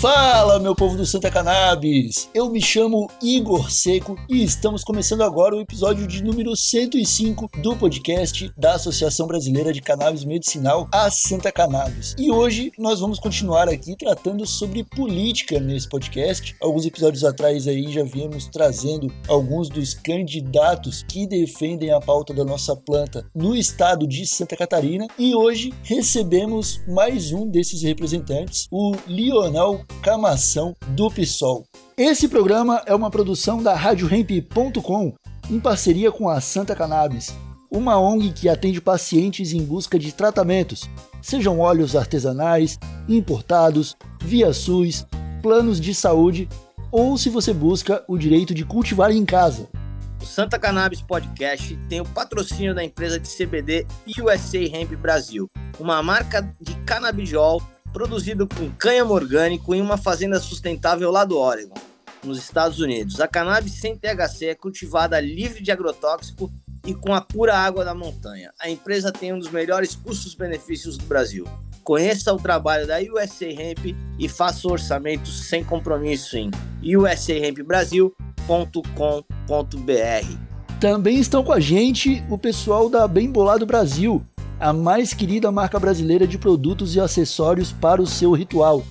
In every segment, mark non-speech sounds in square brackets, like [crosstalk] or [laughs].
Fala, meu povo do Santa Cannabis! Eu me chamo Igor Seco e estamos começando agora o episódio de número 105 do podcast da Associação Brasileira de Cannabis Medicinal, a Santa Cannabis. E hoje nós vamos continuar aqui tratando sobre política nesse podcast. Alguns episódios atrás aí já viemos trazendo alguns dos candidatos que defendem a pauta da nossa planta no estado de Santa Catarina e hoje recebemos mais um desses representantes, o Lionel Camação do PSOL. Esse programa é uma produção da RadioRamp.com em parceria com a Santa Cannabis, uma ONG que atende pacientes em busca de tratamentos, sejam óleos artesanais, importados, via SUS, planos de saúde ou se você busca o direito de cultivar em casa. O Santa Cannabis Podcast tem o patrocínio da empresa de CBD USA Hemp Brasil, uma marca de canabidiol produzido com cânhamo orgânico em uma fazenda sustentável lá do Oregon, nos Estados Unidos. A cannabis sem THC é cultivada livre de agrotóxico e com a pura água da montanha. A empresa tem um dos melhores custos-benefícios do Brasil. Conheça o trabalho da USA Hemp e faça o orçamento sem compromisso em usahempbrasil.com.br. Também estão com a gente o pessoal da Bem Bolado Brasil, a mais querida marca brasileira de produtos e acessórios para o seu ritual.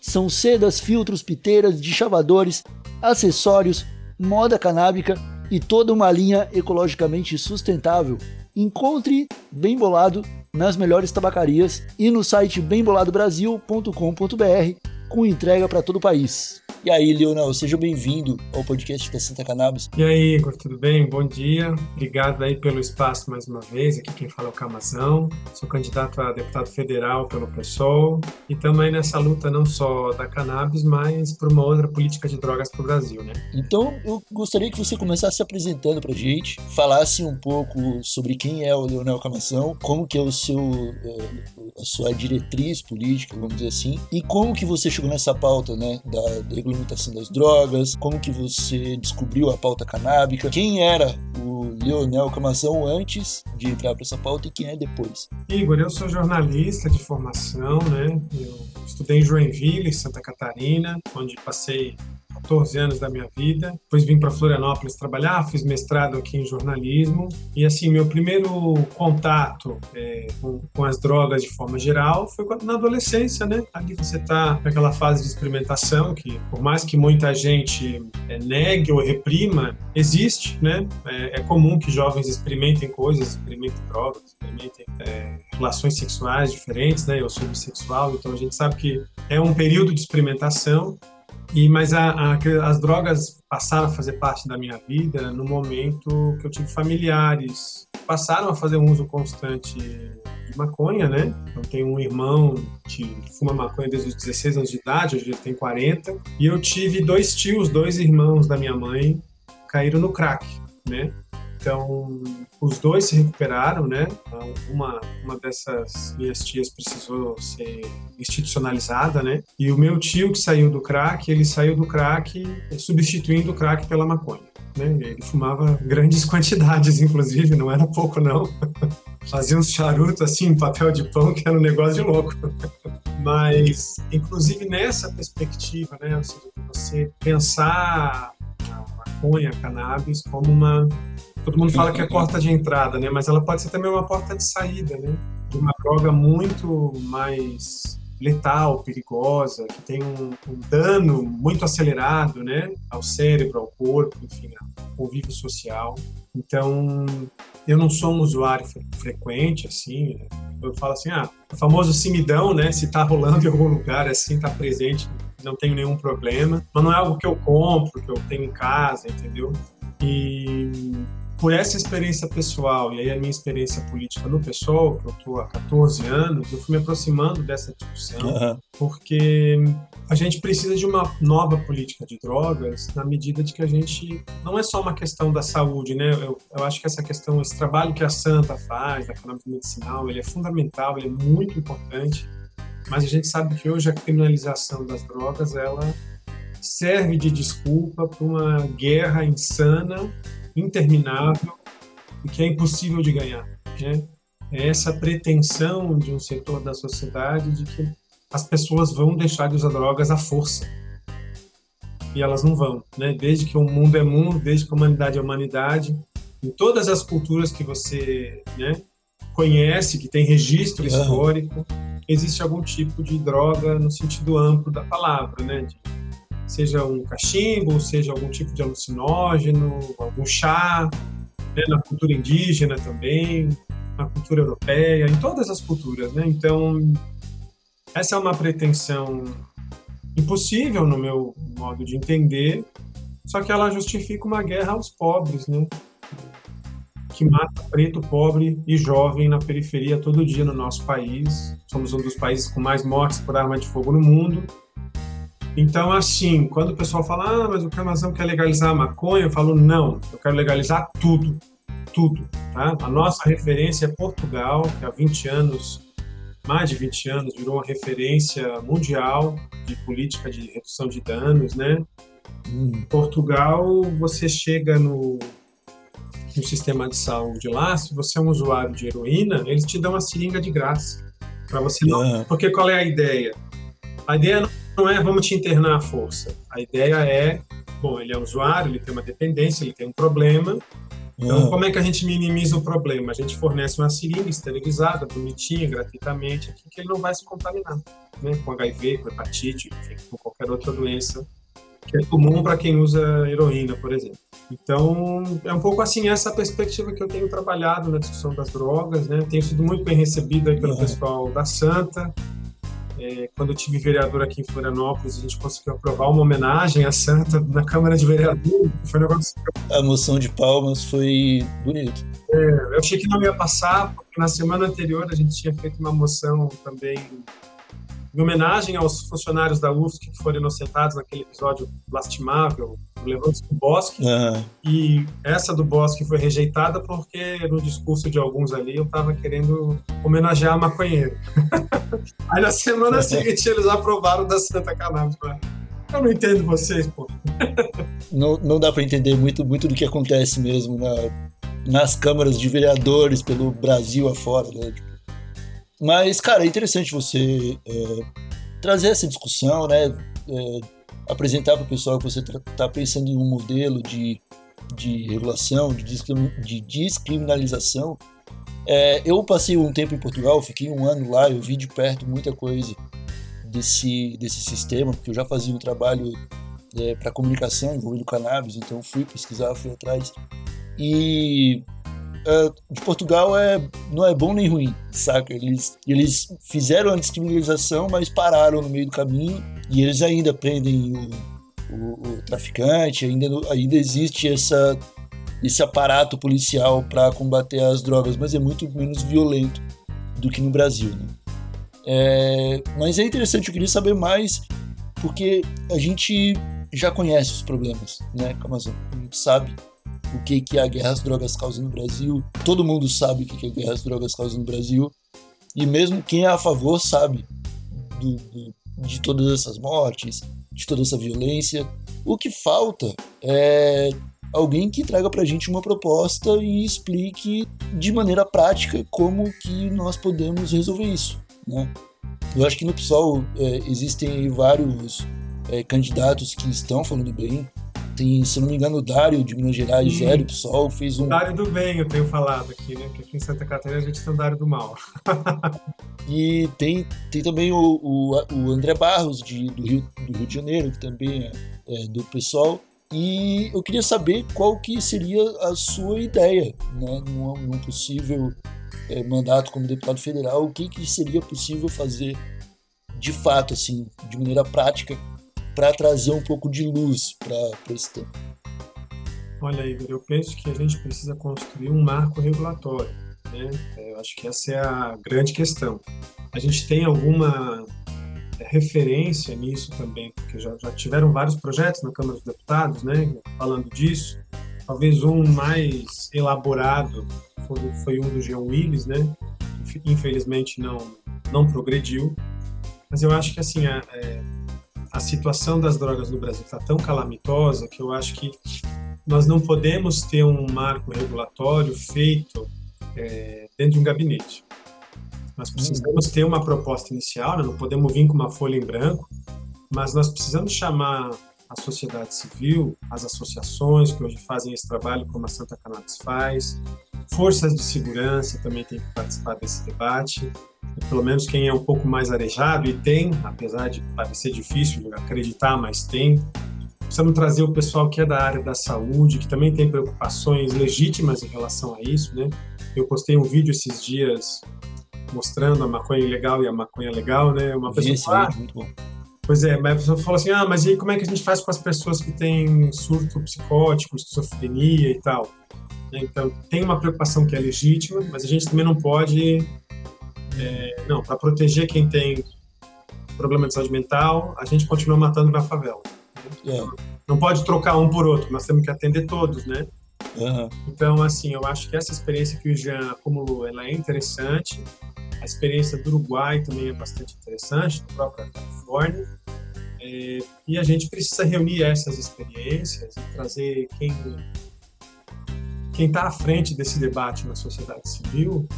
São sedas, filtros, piteiras, deschavadores, acessórios, moda canábica e toda uma linha ecologicamente sustentável. Encontre Bem Bolado nas melhores tabacarias e no site bemboladobrasil.com.br com entrega para todo o país. E aí, Leonel, seja bem-vindo ao podcast da Santa Cannabis. E aí, Igor, tudo bem? Bom dia. Obrigado aí pelo espaço mais uma vez. Aqui quem fala é o Camazão. Sou candidato a deputado federal pelo PSOL e também nessa luta não só da cannabis, mas por uma outra política de drogas para o Brasil, né? Então, eu gostaria que você começasse se apresentando para gente, falasse um pouco sobre quem é o Leonel Camazão, como que é o seu, eh, a sua diretriz política, vamos dizer assim, e como que você chegou nessa pauta, né, da, da regulamentação das drogas, como que você descobriu a pauta canábica, quem era o Leonel Camazão antes de entrar para essa pauta e quem é depois. Igor, eu sou jornalista de formação, né? Eu estudei em Joinville, Santa Catarina, onde passei 14 anos da minha vida. Depois vim para Florianópolis trabalhar, fiz mestrado aqui em jornalismo. E assim, meu primeiro contato é, com, com, as drogas de forma geral foi quando, na adolescência, né? Ali você está naquela fase de experimentação que, por mais que muita gente é, negue ou reprima, existe, né? É, é, comum que jovens experimentem coisas, experimentem drogas, experimentem é, relações sexuais diferentes, né? Eu sou bissexual, então a gente sabe que é um período de experimentação e, mas a, a, as drogas passaram a fazer parte da minha vida no momento que eu tive familiares passaram a fazer um uso constante de maconha, né? Então tenho um irmão que fuma maconha desde os 16 anos de idade, hoje ele tem 40, e eu tive dois tios, dois irmãos da minha mãe caíram no crack, né? Então, os dois se recuperaram, né? Então, uma, uma dessas minhas tias precisou ser institucionalizada, né? E o meu tio que saiu do crack, ele saiu do crack substituindo o crack pela maconha. Né? Ele fumava [laughs] grandes quantidades, inclusive, não era pouco não. [laughs] Fazia uns charutos assim, em papel de pão, que era um negócio de louco. [laughs] Mas, inclusive nessa perspectiva, né, você pensar a maconha, a cannabis como uma todo mundo fala que é porta de entrada, né? Mas ela pode ser também uma porta de saída, né? De uma droga muito mais letal, perigosa, que tem um, um, dano muito acelerado, né, ao cérebro, ao corpo, enfim, ao convívio social. Então, eu não sou um usuário fre frequente, assim, né? eu falo assim, ah, o famoso simidão, né, se tá rolando em algum lugar, assim, tá presente, não tenho nenhum problema, mas não é algo que eu compro, que eu tenho em casa, entendeu? E por essa experiência pessoal e aí a minha experiência política no pessoal, que eu estou há 14 anos, eu fui me aproximando dessa discussão, uhum. porque a gente precisa de uma nova política de drogas na medida de que a gente não é só uma questão da saúde, né? Eu, eu acho que essa questão, esse trabalho que a Santa faz, da cannabis medicinal, ele é fundamental, ele é muito importante, mas a gente sabe que hoje a criminalização das drogas, ela serve de desculpa para uma guerra insana interminável e que é impossível de ganhar. Né? É essa pretensão de um setor da sociedade de que as pessoas vão deixar de usar drogas à força. E elas não vão, né? Desde que o mundo é mundo, desde que a humanidade é humanidade, em todas as culturas que você né, conhece, que tem registro uhum. histórico, existe algum tipo de droga no sentido amplo da palavra, né? De, seja um cachimbo, seja algum tipo de alucinógeno, algum chá, né? na cultura indígena também, na cultura europeia, em todas as culturas, né? Então, essa é uma pretensão impossível no meu modo de entender, só que ela justifica uma guerra aos pobres, né? Que mata preto, pobre e jovem na periferia todo dia no nosso país. Somos um dos países com mais mortes por arma de fogo no mundo. Então, assim, quando o pessoal fala, ah, mas o Camazão quer legalizar a maconha, eu falo, não, eu quero legalizar tudo, tudo, tá? A nossa referência é Portugal, que há 20 anos mais de 20 anos, virou uma referência mundial de política de redução de danos, né? Em Portugal, você chega no, no sistema de saúde lá, se você é um usuário de heroína, eles te dão uma seringa de graça. Para você não. Ah. Porque qual é a ideia? A ideia não é vamos te internar à força. A ideia é, bom, ele é usuário, ele tem uma dependência, ele tem um problema, então, como é que a gente minimiza o problema? A gente fornece uma seringa esterilizada, bonitinha, gratuitamente, aqui, que ele não vai se contaminar, né? Com HIV, com hepatite, enfim, com qualquer outra doença que é comum para quem usa heroína, por exemplo. Então, é um pouco assim essa perspectiva que eu tenho trabalhado na discussão das drogas, né? Tenho sido muito bem recebido aí pelo uhum. pessoal da Santa, é, quando eu tive vereador aqui em Florianópolis, a gente conseguiu aprovar uma homenagem à Santa na Câmara de Vereadores. Foi um negócio... A moção de palmas foi bonito. É, eu achei que não ia passar, porque na semana anterior a gente tinha feito uma moção também em homenagem aos funcionários da UFSC que foram inocentados naquele episódio lastimável do Levante do Bosque. Uhum. E essa do Bosque foi rejeitada porque no discurso de alguns ali eu estava querendo homenagear maconheiro. [laughs] Aí na semana [laughs] seguinte eles aprovaram da Santa Cannabis. Eu não entendo vocês, pô. não, não dá para entender muito, muito do que acontece mesmo na, nas câmaras de vereadores pelo Brasil afora, né? Tipo, mas, cara, é interessante você é, trazer essa discussão, né? É, apresentar para o pessoal que você está pensando em um modelo de, de regulação, de, de descriminalização. É, eu passei um tempo em Portugal, fiquei um ano lá, eu vi de perto muita coisa desse, desse sistema, porque eu já fazia um trabalho é, para comunicação envolvendo cannabis, então fui pesquisar, fui atrás. E uh, de Portugal é, não é bom nem ruim, saca? Eles, eles fizeram a descriminalização, mas pararam no meio do caminho e eles ainda prendem o, o, o traficante, ainda, ainda existe essa, esse aparato policial para combater as drogas, mas é muito menos violento do que no Brasil, né? É, mas é interessante, eu queria saber mais, porque a gente já conhece os problemas, né, Camazão? A gente sabe o que, que a guerra às drogas causa no Brasil. Todo mundo sabe o que, que a guerra às drogas causa no Brasil. E mesmo quem é a favor sabe do, do, de todas essas mortes, de toda essa violência. O que falta é alguém que traga pra gente uma proposta e explique de maneira prática como que nós podemos resolver isso, né? Eu acho que no PSOL é, existem vários é, candidatos que estão falando bem, tem, se não me engano, o Dário de Minas Gerais, hum. Gério Sol, fez um. Dário do bem, eu tenho falado aqui, né? Que aqui em Santa Catarina a gente tem o Dário do mal. [laughs] e tem, tem também o, o, o André Barros, de, do, Rio, do Rio de Janeiro, que também é, é do pessoal. E eu queria saber qual que seria a sua ideia, né? Num, num possível é, mandato como deputado federal, o que, que seria possível fazer de fato, assim, de maneira prática, para trazer um pouco de luz para esse tema? Olha, Igor, eu penso que a gente precisa construir um marco regulatório. Né? Eu acho que essa é a grande questão. A gente tem alguma é, referência nisso também, porque já, já tiveram vários projetos na Câmara dos Deputados, né, falando disso. Talvez um mais elaborado foi, foi um do Jean Willis, né, infelizmente não não progrediu. Mas eu acho que assim, é, a situação das drogas no Brasil está tão calamitosa que eu acho que nós não podemos ter um marco regulatório feito é, dentro de um gabinete. Nós precisamos ter uma proposta inicial, né? não podemos vir com uma folha em branco, mas nós precisamos chamar a sociedade civil, as associações que hoje fazem esse trabalho, como a Santa Cannabis faz, forças de segurança também têm que participar desse debate, pelo menos quem é um pouco mais arejado e tem, apesar de parecer difícil acreditar, mas tem. Precisamos trazer o pessoal que é da área da saúde, que também tem preocupações legítimas em relação a isso, né? Eu postei um vídeo esses dias mostrando a maconha ilegal e a maconha legal, né? Uma pessoa Esse, ah, muito bom. Pois é, mas a pessoa falou assim, ah, mas e como é que a gente faz com as pessoas que têm surto psicótico, esquizofrenia e tal? Então, tem uma preocupação que é legítima, mas a gente também não pode... É, não, para proteger quem tem problema de saúde mental, a gente continua matando na favela. É. Não pode trocar um por outro, nós temos que atender todos, né? Uhum. Então, assim, eu acho que essa experiência que o Jean acumulou, ela é interessante. A experiência do Uruguai também é bastante interessante, da própria Califórnia. É, e a gente precisa reunir essas experiências e trazer quem quem está à frente desse debate na sociedade civil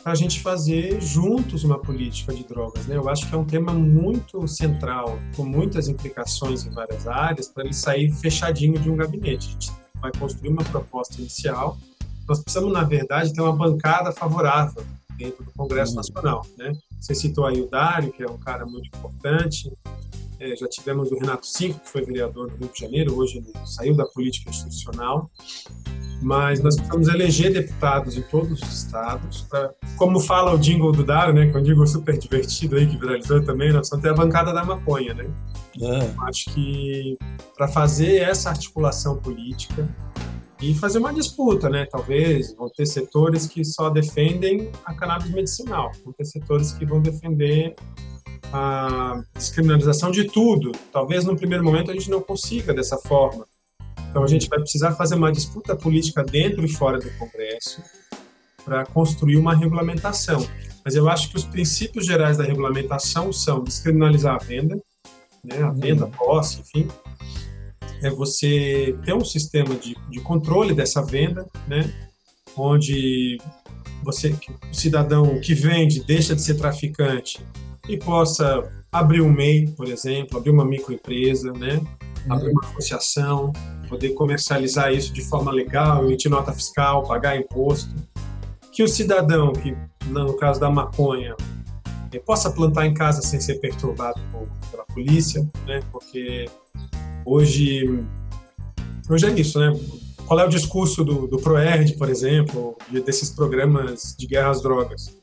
para a gente fazer juntos uma política de drogas. Né? Eu acho que é um tema muito central, com muitas implicações em várias áreas, para ele sair fechadinho de um gabinete. A gente vai construir uma proposta inicial. Nós precisamos, na verdade, ter uma bancada favorável dentro do Congresso uhum. Nacional. Né? Você citou aí o Dário, que é um cara muito importante. É, já tivemos o Renato Cinco, que foi vereador do Rio de Janeiro, hoje ele saiu da política institucional. Mas nós precisamos eleger deputados em todos os estados. Pra, como fala o jingle do Dário, né, que é um jingle super divertido aí, que viralizou também, nós precisamos ter a bancada da maconha. Né? É. Acho que para fazer essa articulação política, e fazer uma disputa, né? Talvez vão ter setores que só defendem a cannabis medicinal, vão ter setores que vão defender a descriminalização de tudo. Talvez no primeiro momento a gente não consiga dessa forma. Então a gente vai precisar fazer uma disputa política dentro e fora do Congresso para construir uma regulamentação. Mas eu acho que os princípios gerais da regulamentação são descriminalizar a venda, né, a venda, a posse, enfim, é você ter um sistema de, de controle dessa venda, né? onde você, o cidadão que vende deixa de ser traficante e possa abrir um MEI, por exemplo, abrir uma microempresa, né? Abrir uma associação, poder comercializar isso de forma legal, emitir nota fiscal, pagar imposto. Que o cidadão que, no caso da maconha, eh, possa plantar em casa sem ser perturbado pela polícia, né? porque Hoje, hoje é isso, né? Qual é o discurso do, do ProERD, por exemplo, desses programas de guerra às drogas?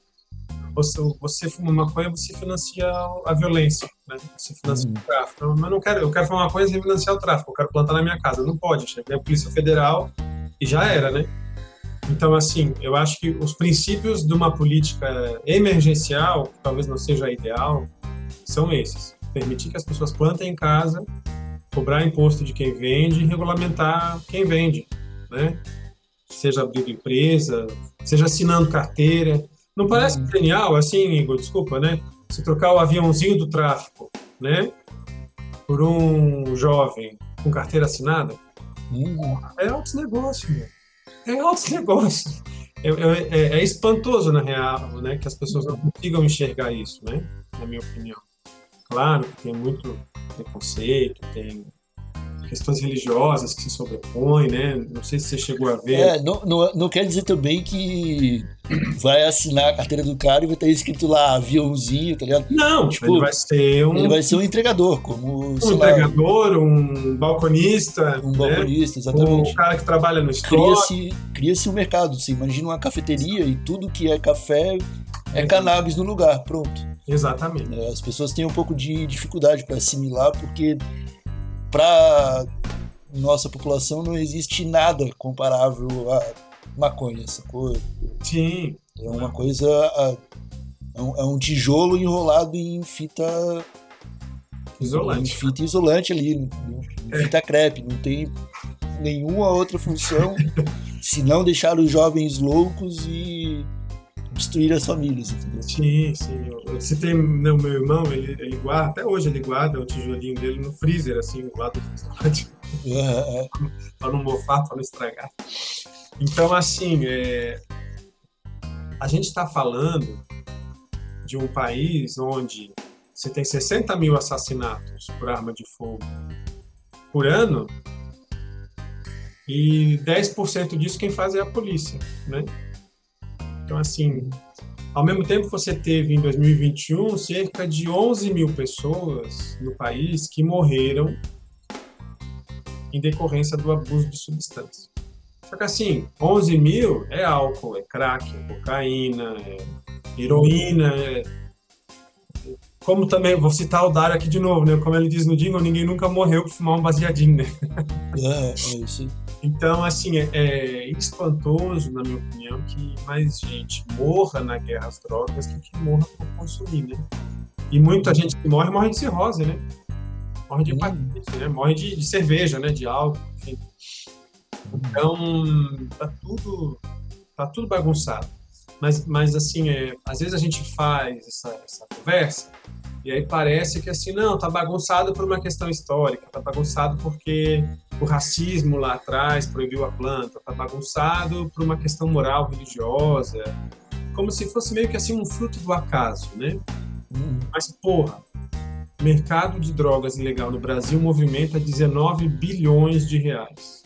Você, você fuma maconha, você financia a violência, né? Você financia uhum. o tráfico. Mas não quero, eu quero fumar maconha sem financiar o tráfico, eu quero plantar na minha casa. Não pode, chega a Polícia Federal e já era, né? Então, assim, eu acho que os princípios de uma política emergencial, que talvez não seja ideal, são esses. Permitir que as pessoas plantem em casa, cobrar imposto de quem vende e regulamentar quem vende, né? Seja abrindo empresa, seja assinando carteira. Não parece uhum. genial assim, Igor? Desculpa, né? Se trocar o aviãozinho do tráfico, né? Por um jovem com carteira assinada, uhum. é altos negócios, meu. É altos [laughs] negócios. É, é, é, espantoso, na real, né? Que as pessoas não consigam enxergar isso, né? Na minha opinião. Claro que tem muito preconceito, tem questões religiosas que se sobrepõem, né? Não sei se você chegou a ver. É, não, não, não quer dizer também que vai assinar a carteira do cara e vai ter escrito lá aviãozinho, tá ligado? Não, tipo, ele vai ser um. Ele vai ser um entregador, como. Um entregador, lá, um balconista. Um né? balconista, exatamente. Um cara que trabalha no store. Cria-se cria um mercado. Você imagina uma cafeteria e tudo que é café é, é cannabis no lugar, pronto. Exatamente. É, as pessoas têm um pouco de dificuldade para assimilar, porque para nossa população não existe nada comparável a maconha, essa coisa. Sim. É uma coisa. É um, é um tijolo enrolado em fita. Isolante. Em fita isolante ali, em é. fita crepe. Não tem nenhuma outra função [laughs] se não deixar os jovens loucos e destruir as famílias, entendeu? Sim, sim. Eu citei né, o meu irmão, ele, ele guarda, até hoje ele guarda o tijolinho dele no freezer, assim, do lado do. É, é. para não mofar, para não estragar. Então, assim, é... a gente está falando de um país onde você tem 60 mil assassinatos por arma de fogo por ano e 10% disso quem faz é a polícia, né? Então, assim, ao mesmo tempo você teve em 2021 cerca de 11 mil pessoas no país que morreram em decorrência do abuso de substâncias. Só que assim, 11 mil é álcool, é crack, é cocaína, é heroína, é... Como também, vou citar o Dário aqui de novo, né? Como ele diz no jingle, ninguém nunca morreu por fumar um baseadinho, né? É, é isso. Então, assim, é, é, espantoso, na minha opinião, que mais gente morra na guerra às drogas do que morra por consumir, né? E muita gente que morre, morre de cirrose, né? Morre de hepatite, né? Morre de, de cerveja, né? De álcool, enfim. Então, tá tudo, tá tudo bagunçado. Mas, mas assim, é, às vezes a gente faz essa, essa conversa e aí parece que assim, não, tá bagunçado por uma questão histórica, tá bagunçado porque o racismo lá atrás proibiu a planta, tá bagunçado por uma questão moral, religiosa, como se fosse meio que assim um fruto do acaso, né? Uhum. Mas porra, mercado de drogas ilegal no Brasil movimenta 19 bilhões de reais.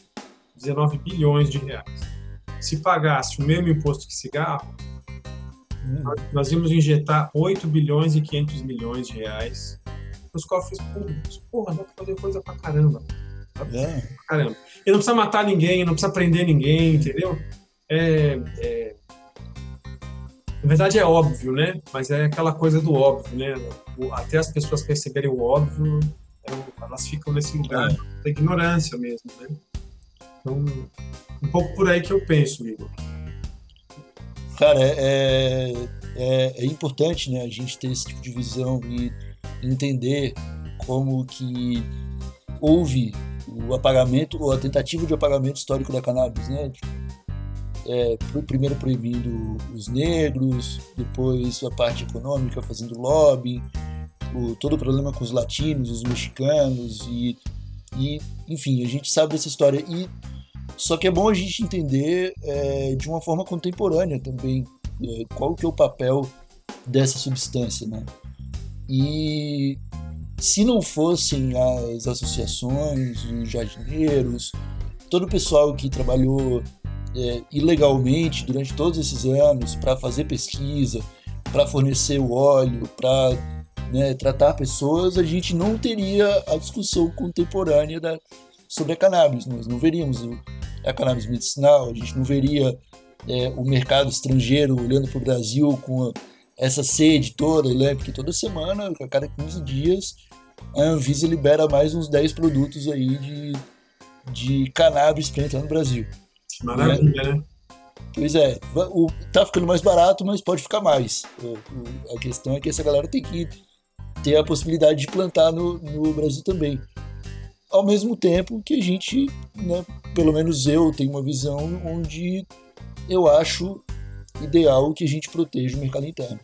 19 bilhões de reais. Se pagasse o mesmo imposto que cigarro, hum. nós íamos injetar 8 bilhões e 500 milhões de reais nos cofres públicos. Porra, dá pra fazer coisa pra caramba. É. caramba. E não precisa matar ninguém, não precisa prender ninguém, entendeu? É, é... Na verdade é óbvio, né? Mas é aquela coisa do óbvio, né? Até as pessoas perceberem o óbvio, é elas ficam nesse lugar é. da ignorância mesmo, né? Então, um pouco por aí que eu penso, Igor. Cara, é, é, é, importante né, a gente ter esse tipo de visão e entender como que houve o apagamento ou a tentativa de apagamento histórico da cannabis, né? É, primeiro proibindo os negros, depois a parte econômica fazendo lobby, o, todo o problema com os latinos, os mexicanos e, e enfim, a gente sabe dessa história e só que é bom a gente entender é, de uma forma contemporânea também é, qual que é o papel dessa substância, né? E se não fossem as associações, os jardineiros, todo o pessoal que trabalhou é, ilegalmente durante todos esses anos para fazer pesquisa, para fornecer o óleo, para né, tratar pessoas, a gente não teria a discussão contemporânea da, sobre a cannabis. Nós não veríamos a cannabis medicinal, a gente não veria é, o mercado estrangeiro olhando para o Brasil com essa sede toda, né? porque toda semana, a cada 15 dias, a Anvisa libera mais uns 10 produtos aí de, de cannabis para entrar no Brasil. Maravilha, né? né? Pois é, o, tá ficando mais barato, mas pode ficar mais. O, o, a questão é que essa galera tem que ter a possibilidade de plantar no, no Brasil também ao mesmo tempo que a gente, né, pelo menos eu tenho uma visão onde eu acho ideal que a gente proteja o mercado interno.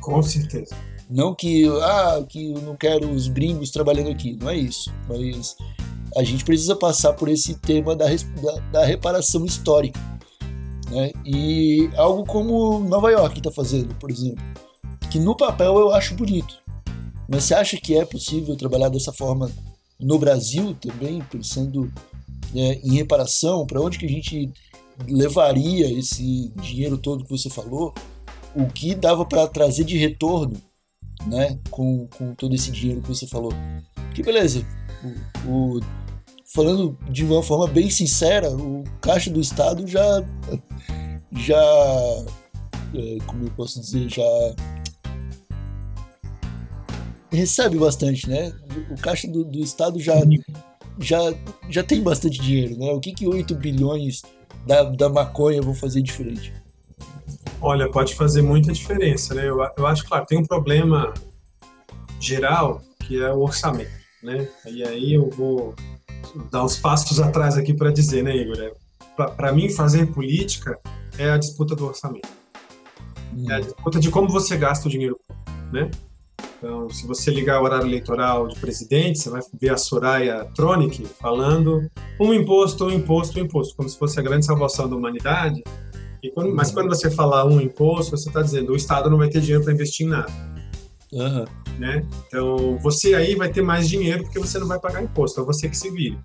Com certeza. Não que, ah, que eu não quero os gringos trabalhando aqui, não é isso. Mas a gente precisa passar por esse tema da, da, da reparação histórica. Né? E algo como Nova York está fazendo, por exemplo, que no papel eu acho bonito. Mas você acha que é possível trabalhar dessa forma no Brasil também, pensando né, em reparação, para onde que a gente levaria esse dinheiro todo que você falou, o que dava para trazer de retorno né, com, com todo esse dinheiro que você falou. Que beleza, o, o, falando de uma forma bem sincera, o caixa do Estado já, já é, como eu posso dizer, já recebe bastante, né? O caixa do, do Estado já, já, já tem bastante dinheiro, né? O que, que 8 bilhões da, da maconha vão fazer diferente? Olha, pode fazer muita diferença, né? Eu, eu acho, claro, tem um problema geral que é o orçamento, né? E aí eu vou dar uns passos atrás aqui para dizer, né, Igor? É, para mim, fazer política é a disputa do orçamento. É a disputa de como você gasta o dinheiro, né? Então, se você ligar o horário eleitoral de presidente, você vai ver a Soraya Tronic falando um imposto, um imposto, um imposto, como se fosse a grande salvação da humanidade. Quando, mas quando você falar um imposto, você está dizendo o Estado não vai ter dinheiro para investir em nada. Uhum. Né? Então, você aí vai ter mais dinheiro porque você não vai pagar imposto, é você que se vire.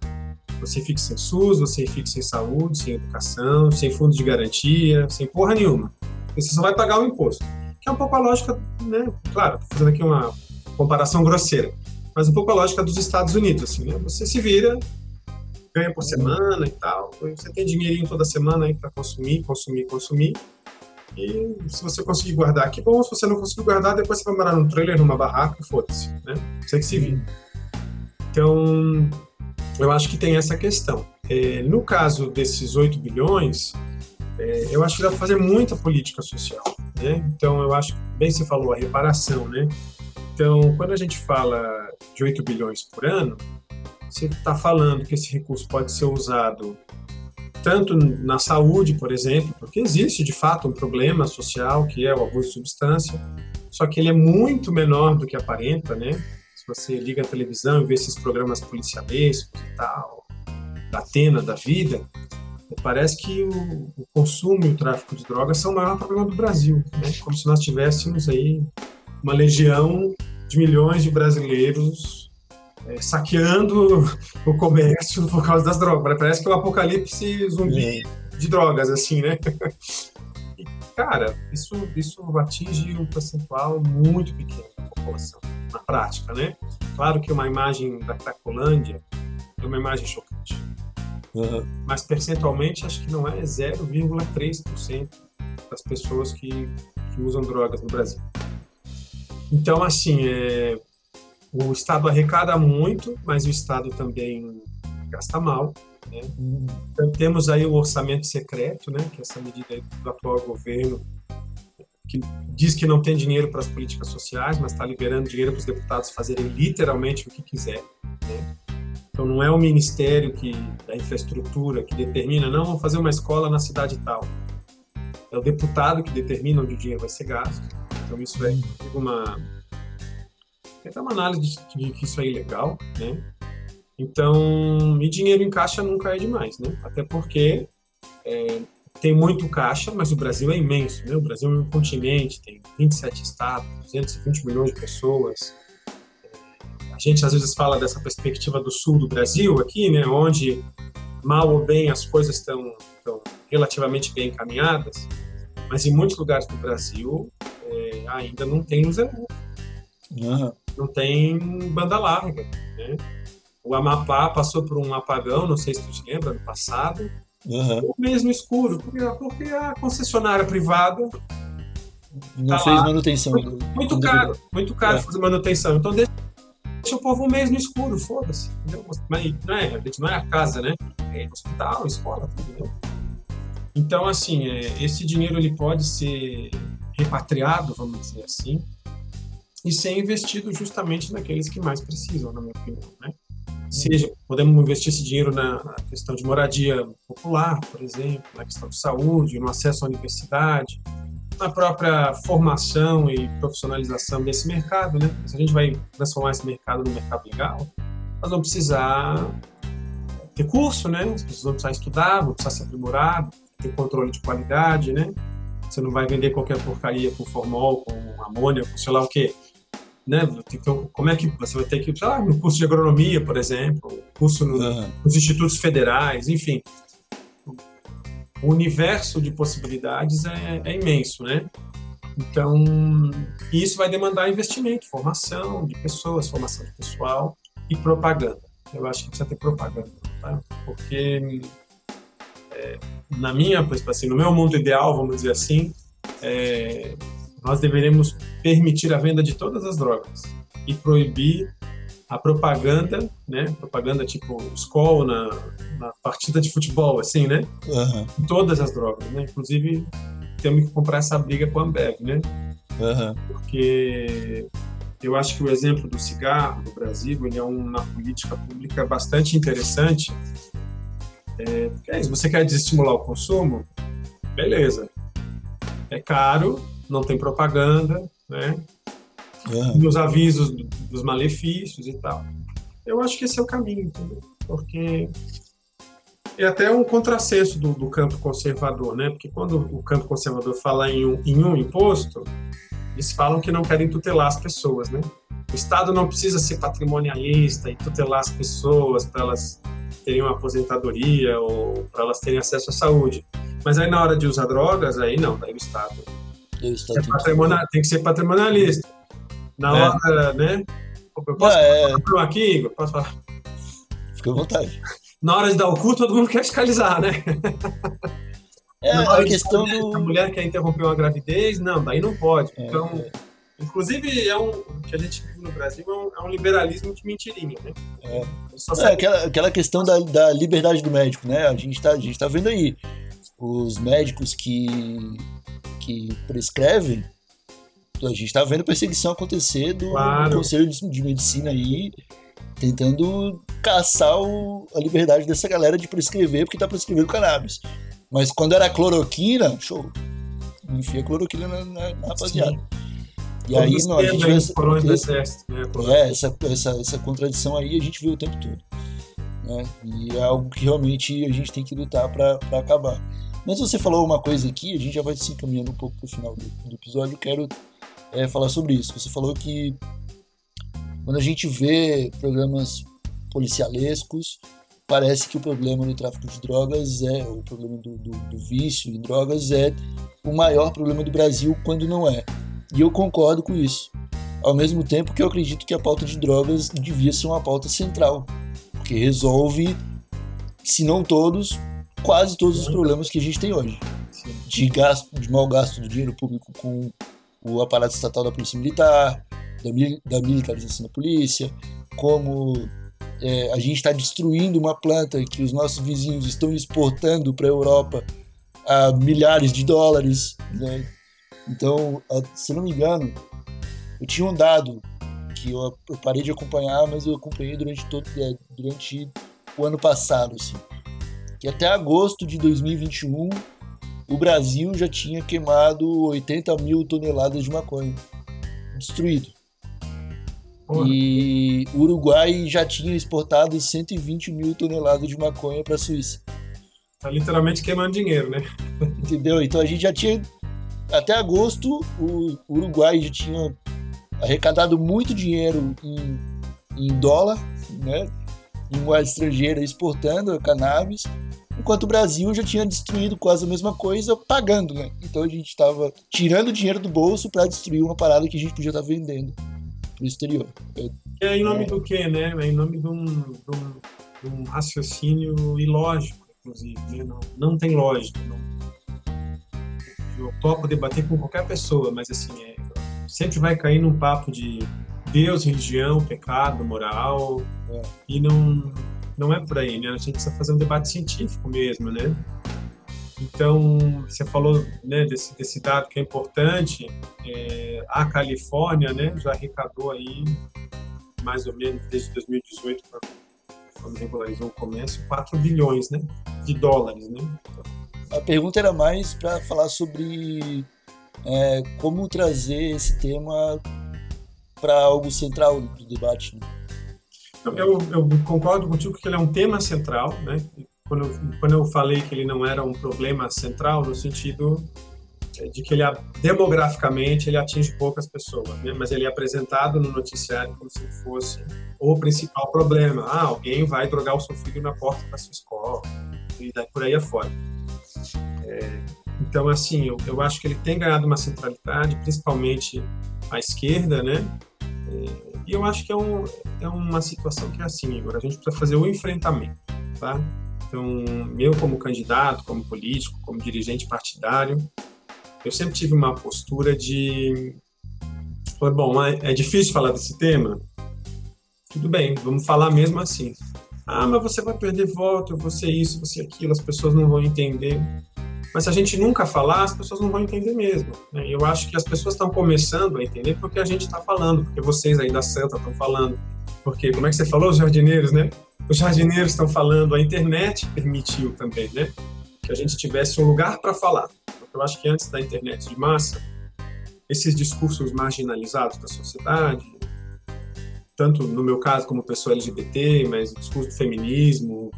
Você fica sem SUS, você fica sem saúde, sem educação, sem fundo de garantia, sem porra nenhuma. Você só vai pagar o imposto. Que é um pouco a lógica, né? Claro, tô fazendo aqui uma comparação grosseira, mas um pouco a lógica dos Estados Unidos, assim, né? Você se vira, ganha por semana e tal, você tem dinheirinho toda semana aí para consumir, consumir, consumir. E se você conseguir guardar, que bom. Se você não conseguir guardar, depois você vai morar num trailer, numa barraca foda-se, né? Você que se vira. Então, eu acho que tem essa questão. É, no caso desses 8 bilhões, é, eu acho que dá para fazer muita política social. Né? Então, eu acho que, bem você falou, a reparação. Né? Então, quando a gente fala de 8 bilhões por ano, você está falando que esse recurso pode ser usado tanto na saúde, por exemplo, porque existe de fato um problema social que é o abuso de substância, só que ele é muito menor do que aparenta, né? Se você liga a televisão e vê esses programas policialescos e tal, da Atena, da vida, parece que o, o, consumo e o tráfico de drogas são o maior problema do Brasil, né? Como se nós tivéssemos aí uma legião de milhões de brasileiros é, saqueando [laughs] o comércio por causa das drogas. Parece que é um apocalipse zumbi de drogas, assim, né? E, [laughs] cara, isso, isso atinge um percentual muito pequeno da população na prática, né? Claro que uma imagem da Cracolândia é uma imagem chocante. Uhum. Mas percentualmente acho que não é 0,3% das pessoas que, que usam drogas no Brasil. Então, assim, é, o Estado arrecada muito, mas o Estado também gasta mal. Né? Então, temos aí o orçamento secreto, né, que é essa medida do atual governo que diz que não tem dinheiro para as políticas sociais, mas está liberando dinheiro para os deputados fazerem literalmente o que quiser. Né? Então não é o Ministério que, da Infraestrutura que determina, não, vamos fazer uma escola na cidade tal. É o deputado que determina onde o dinheiro vai ser gasto. Então isso é uma... Tem até uma análise de, que isso é ilegal, né? Então, e dinheiro em caixa nunca é demais, né? Até porque é, tem muito caixa, mas o Brasil é imenso, né? O Brasil é um continente, tem 27 estados, 220 milhões de pessoas. A gente às vezes fala dessa perspectiva do sul do Brasil aqui, né? Onde mal ou bem as coisas estão relativamente bem encaminhadas, mas em muitos lugares do Brasil é, ainda não tem luz elétrica, uhum. Não tem banda larga, né? O Amapá passou por um apagão, não sei se tu te lembra, no passado, Uhum. O mesmo escuro, porque, a concessionária privada não tá fez lá. manutenção. Muito, muito caro, muito caro é. fazer manutenção. Então deixa, deixa o povo mesmo escuro, foda-se. Mas não é, a gente não é a casa, né? É hospital, escola, tudo, né? Então, assim, é, esse dinheiro ele pode ser repatriado, vamos dizer assim, e ser investido justamente naqueles que mais precisam, na minha opinião, né? seja podemos investir esse dinheiro na, na, questão de moradia popular, por exemplo, na questão de saúde, no acesso à universidade, na própria formação e profissionalização desse mercado, né? Se a gente vai transformar esse mercado no mercado legal, nós vamos precisar ter curso, né? As pessoas vão precisar estudar, vão precisar se aprimorar, ter controle de qualidade, né? Você não vai vender qualquer porcaria com formol, com amônia, com sei lá o quê né? Então, como é que você vai ter que, sei lá, no curso de agronomia, por exemplo, curso no, uhum. nos institutos federais, enfim. O universo de possibilidades é, é imenso, né? Então, isso vai demandar investimento, formação de pessoas, formação de pessoal e propaganda. Eu acho que precisa ter propaganda, tá? Porque é, na minha, assim, no meu mundo ideal, vamos dizer assim, é, nós deveremos permitir a venda de todas as drogas e proibir a propaganda, né? Propaganda tipo escola na, na partida de futebol, assim, né? Uhum. Todas as drogas, né? Inclusive, temos que comprar essa briga com a Ambev, né? Uhum. Porque eu acho que o exemplo do cigarro no Brasil ele é uma política pública bastante interessante. É, porque é isso, você quer desestimular o consumo? Beleza. É caro, não tem propaganda, né? Uhum. Nos avisos dos malefícios e tal. Eu acho que esse é o caminho, entendeu? Porque é até um contrassenso do, do, campo conservador, né? Porque quando o campo conservador fala em um, em um imposto, eles falam que não querem tutelar as pessoas, né? O Estado não precisa ser patrimonialista e tutelar as pessoas para elas terem uma aposentadoria ou para elas terem acesso à saúde. Mas aí na hora de usar drogas, aí não, daí o Estado, é patrimonial, tem que ser patrimonialista. Na é. hora, né? Eu posso é, falar aqui, Igor? Posso falar? Fica à vontade. Na hora de dar o cu, todo mundo quer fiscalizar, né? É, a questão do... A mulher quer interromper uma gravidez, não, daí não pode. É, então, inclusive, é um, o que a gente vive no Brasil é um, é um liberalismo de mentirinha, né? É, é aquela, aquela questão da, da liberdade do médico, né? A gente está tá vendo aí os médicos que, que prescrevem, a gente está vendo perseguição acontecer do, claro. Conselho de, Medicina aí, tentando caçar o, a liberdade dessa galera de prescrever, porque está prescrevendo cannabis. Mas quando era cloroquina, show. Enfia cloroquina na, na, na rapaziada. E aí, não, a gente vê essa, né, é, essa, essa, essa contradição aí a gente vê o tempo todo. Né? E é algo que realmente a gente tem que lutar para acabar. Mas você falou uma coisa aqui, a gente já vai se encaminhando um pouco para o final do, do, episódio, eu quero é, falar sobre isso. Você falou que quando a gente vê programas policialescos, parece que o problema do tráfico de drogas é, o problema do, do, do vício em drogas é o maior problema do Brasil, quando não é. E eu concordo com isso. Ao mesmo tempo que eu acredito que a pauta de drogas devia ser uma pauta central, que resolve, se não todos, quase todos os problemas que a gente tem hoje. De gasto, de mau gasto do dinheiro público com o aparato estatal da Polícia Militar, da, da militarização da polícia, como é, a gente está destruindo uma planta que os nossos vizinhos estão exportando para a Europa a milhares de dólares. Né? Então, se não me engano, eu tinha um dado que eu, eu, parei de acompanhar, mas eu acompanhei durante todo é, durante o ano passado, assim, que até agosto de 2021 o Brasil já tinha queimado 80 mil toneladas de maconha destruído. Porra. E o Uruguai já tinha exportado 120 mil toneladas de maconha para a Suíça. Tá literalmente queimando dinheiro, né? Entendeu? Então a gente já tinha. Até agosto, o Uruguai já tinha arrecadado muito dinheiro em, em dólar, né? Em moeda estrangeira, exportando cannabis, enquanto o Brasil já tinha destruído quase a mesma coisa, pagando, né? Então a gente estava tirando dinheiro do bolso para destruir uma parada que a gente podia estar tá vendendo no exterior. É em nome é... do quê, né? É em nome de um, de um, de um raciocínio ilógico, inclusive. Né? Não, não tem lógica. Não... Eu topo debater com qualquer pessoa, mas assim, é, sempre vai cair num papo de Deus, religião, pecado, moral, é. e não, não é por aí, né? A gente precisa fazer um debate científico mesmo, né? Então, você falou né, desse, desse dado que é importante. É, a Califórnia né, já arrecadou aí, mais ou menos desde 2018, quando regularizou o comércio, 4 bilhões né, de dólares. Né? A pergunta era mais para falar sobre é, como trazer esse tema para algo central do debate. Né? Eu, eu, concordo contigo que ele é um tema central, né? quando eu, quando eu falei que ele não era um problema central, no sentido é, de que ele demograficamente ele atinge poucas pessoas, né? mas ele é apresentado no noticiário como se fosse o principal problema. Ah, alguém vai drogar o seu filho na porta da sua escola e daí por aí afora. É, então, assim, eu, eu, acho que ele tem ganhado uma centralidade, principalmente à esquerda, né? É, e eu acho que é, um, é uma situação que é assim, agora a gente precisa fazer o enfrentamento, tá? Então, eu como candidato, como político, como dirigente partidário, eu sempre tive uma postura de bom, é, é difícil falar desse tema? Tudo bem, vamos falar mesmo assim. Ah, mas você vai perder voto, você isso, você aquilo, as pessoas não vão entender. Mas se a gente nunca falar, as pessoas não vão entender mesmo. Né? Eu acho que as pessoas estão começando a entender porque a gente está falando, porque vocês aí da Santa estão falando. Porque, como é que você falou, os jardineiros, né? os jardineiros estão falando, a internet permitiu também, né? Que a gente tivesse um lugar para falar. Eu acho que antes da internet de massa, esses discursos marginalizados da sociedade, tanto no meu caso como pessoa LGBT, mas o discurso do feminismo,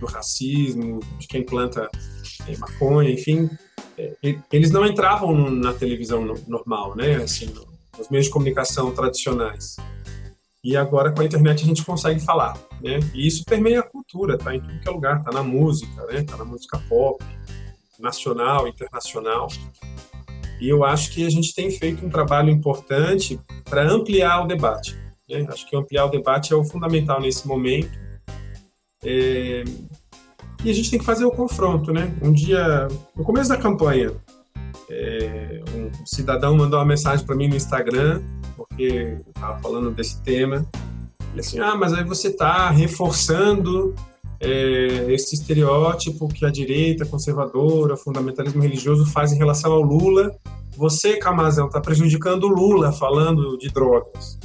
do racismo, de quem planta é, maconha, enfim, é, eles não entravam no, na televisão no, normal, né? Assim, no, nos meios de comunicação tradicionais. E agora com a internet a gente consegue falar, né? E isso permeia a cultura, tá em tudo que é lugar, tá na música, né? Tá na música pop, nacional, internacional. E eu acho que a gente tem feito um trabalho importante para ampliar o debate. Né? Acho que ampliar o debate é o fundamental nesse momento. É... E a gente tem que fazer o confronto, né? Um dia, no começo da campanha, é... um cidadão mandou uma mensagem para mim no Instagram, porque eu estava falando desse tema. Ele assim, ah, mas aí você está reforçando é, esse estereótipo que a direita conservadora, fundamentalismo religioso faz em relação ao Lula. Você, Camazão, está prejudicando o Lula falando de drogas.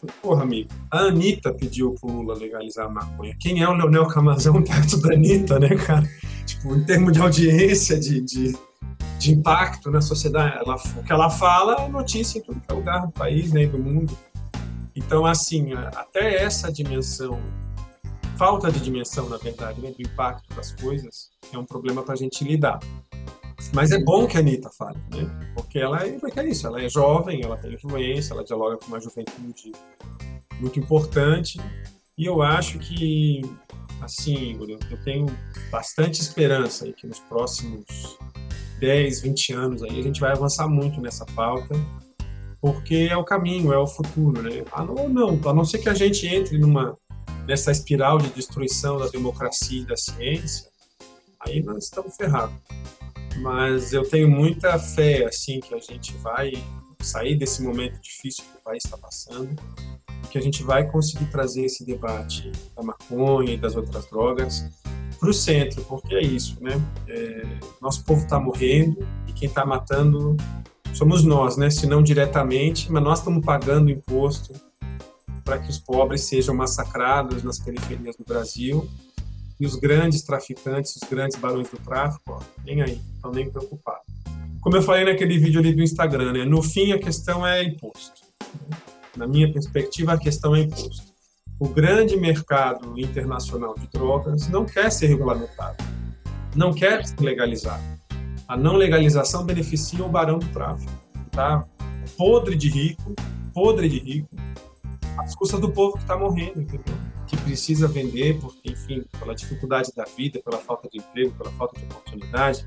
Falei, porra, amigo, a Anitta pediu pro Lula legalizar a maconha. Quem é o Leonel Camazão [laughs] perto da Anitta, né, cara? Tipo, em termos de audiência, de, de, de impacto na sociedade, ela, o que ela fala é notícia em todo é lugar do país, né, do mundo. Então, assim, até essa dimensão falta de dimensão, na verdade, né, do impacto das coisas, é um problema para a gente lidar. Mas é bom que a Anitta fale, né? Porque ela é, porque é isso, ela é jovem, ela tem influência, ela dialoga com uma juventude muito importante. E eu acho que, assim, eu tenho bastante esperança aí que nos próximos 10, 20 anos aí a gente vai avançar muito nessa pauta, porque é o caminho, é o futuro, né? Ah, não, não, a não ser que a gente entre numa nessa espiral de destruição da democracia e da ciência, aí nós estamos ferrados. Mas eu tenho muita fé assim que a gente vai sair desse momento difícil que o país está passando que a gente vai conseguir trazer esse debate da maconha e das outras drogas para o centro, porque é isso, né? É, nosso povo está morrendo e quem está matando somos nós, né? Se não diretamente, mas nós estamos pagando imposto para que os pobres sejam massacrados nas periferias do Brasil e os grandes traficantes, os grandes barões do tráfico, ó, nem aí, estão nem preocupados. Como eu falei naquele vídeo ali do Instagram, né, no fim a questão é imposto. Na minha perspectiva, a questão é imposto. O grande mercado internacional de drogas não quer ser regulamentado, não quer ser legalizado. A não legalização beneficia o barão do tráfico, tá? Podre de rico, podre de rico, às custas do povo que está morrendo, entendeu? Que precisa vender, porque, enfim, pela dificuldade da vida, pela falta de emprego, pela falta de oportunidade.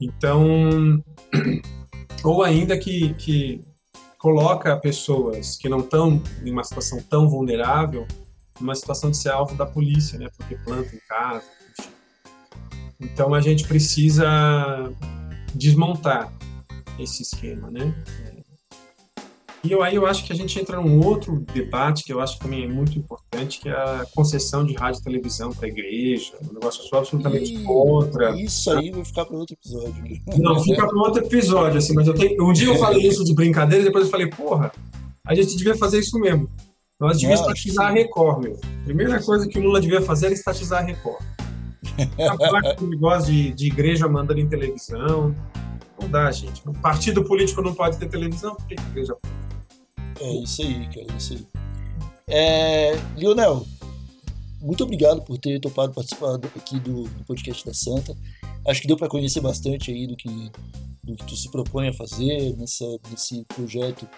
Então, [clears throat] ou ainda que, que coloca pessoas que não estão em uma situação tão vulnerável numa situação de ser alvo da polícia, né? Porque planta em casa, enfim. Então a gente precisa desmontar esse esquema, né? E eu, aí eu acho que a gente entra num outro debate que eu acho também é muito importante, que é a concessão de rádio e televisão para a igreja. Um negócio só absolutamente contra. Isso aí vai ficar para outro episódio. Não, fica para outro episódio, assim, mas eu tenho, um dia eu falei isso de brincadeira, depois eu falei, porra, a gente devia fazer isso mesmo. Nós devíamos estatizar a Record, meu. Primeira coisa que o Lula devia fazer era estatizar a Record. A [laughs] que negócio de, de igreja mandando em televisão. Não dá, gente. Um partido político não pode ter televisão, por que a igreja pode? É isso aí, cara, é isso aí. É, Lionel, muito obrigado por ter topado participar aqui do, do podcast da Santa. Acho que deu para conhecer bastante aí do que, do que tu se propõe a fazer nessa, nesse projeto,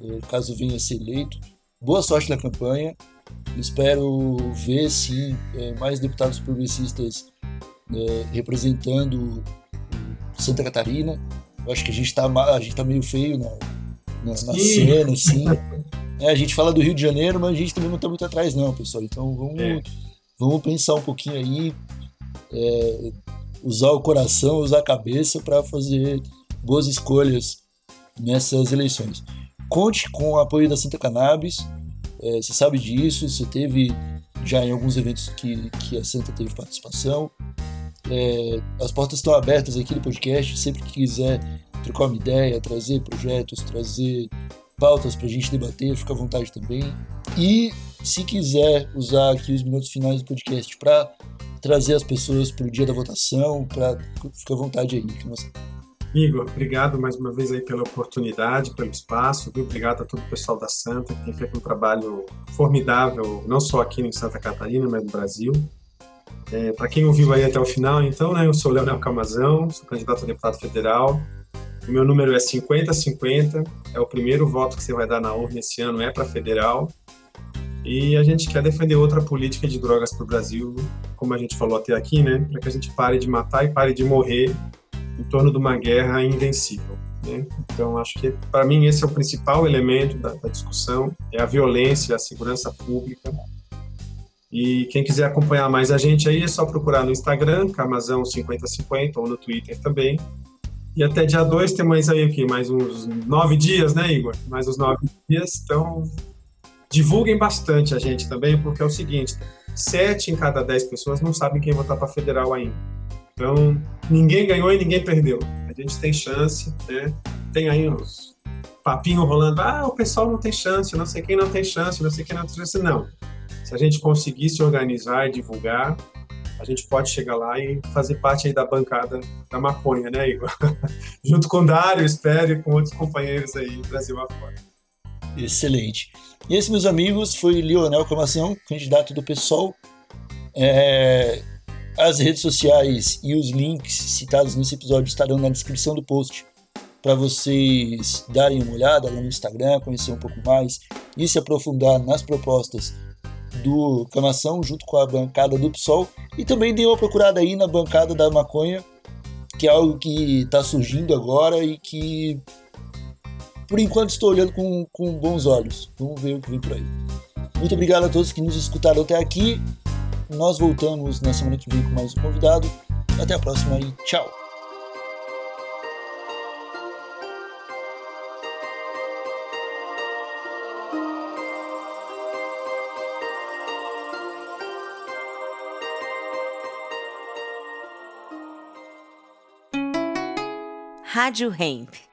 é, caso venha a ser eleito. Boa sorte na campanha. Espero ver, sim, é, mais deputados progressistas é, representando Santa Catarina. Eu acho que a gente está tá meio feio na, na, na cena, assim. É, a gente fala do Rio de Janeiro, mas a gente também não está muito atrás, não, pessoal. Então vamos, é. vamos pensar um pouquinho aí, é, usar o coração, usar a cabeça para fazer boas escolhas nessas eleições. Conte com o apoio da Santa Cannabis, é, você sabe disso, você teve já em alguns eventos que, que a Santa teve participação. É, as portas estão abertas aqui no podcast, sempre que quiser trocar uma ideia, trazer projetos, trazer pautas para a gente debater, fica à vontade também. E se quiser usar aqui os minutos finais do podcast para trazer as pessoas para o dia da votação, para fica à vontade aí. Que nós... Igor, obrigado mais uma vez aí pela oportunidade, pelo espaço, viu? Obrigado a todo o pessoal da Santa que tem feito um trabalho formidável, não só aqui em Santa Catarina, mas no Brasil. É, Para quem ouviu aí até o final, então, né, eu sou Leonel Camazão, sou candidato a deputado federal. O meu número é 5050, é o primeiro voto que você vai dar na urna esse ano, é para federal. E a gente quer defender outra política de drogas para o Brasil, como a gente falou até aqui, né, para que a gente pare de matar e pare de morrer em torno de uma guerra invencível. Né? Então, acho que para mim esse é o principal elemento da, da discussão: é a violência, a segurança pública. E quem quiser acompanhar mais a gente aí é só procurar no Instagram, Camazão5050, ou no Twitter também. E até dia 2 tem mais aí aqui, mais uns nove dias, né, Igor? Mais uns nove dias. Então, divulguem bastante a gente também, porque é o seguinte: sete em cada dez pessoas não sabem quem votar para federal ainda. Então, ninguém ganhou e ninguém perdeu. A gente tem chance, né? Tem aí uns papinho rolando, ah, o pessoal não tem chance, não sei quem não tem chance, não sei quem não tem chance. Não. Se a gente conseguir se organizar e divulgar, a gente pode chegar lá e fazer parte aí da bancada da maconha, né, Igor? [laughs] Junto com o Dário, espero, e com outros companheiros aí, Brasil afora. Excelente. E esse, meus amigos, foi Leonel Camação, candidato do PSOL. É, as redes sociais e os links citados nesse episódio estarão na descrição do post para vocês darem uma olhada lá no Instagram, conhecer um pouco mais e se aprofundar nas propostas do Camação junto com a bancada do PSOL e também dê uma procurada aí na bancada da maconha, que é algo que está surgindo agora e que por enquanto estou olhando com, com bons olhos. Vamos ver o que vem por aí. Muito obrigado a todos que nos escutaram até aqui. Nós voltamos na semana que vem com mais um convidado. Até a próxima e tchau! Rádio Hemp.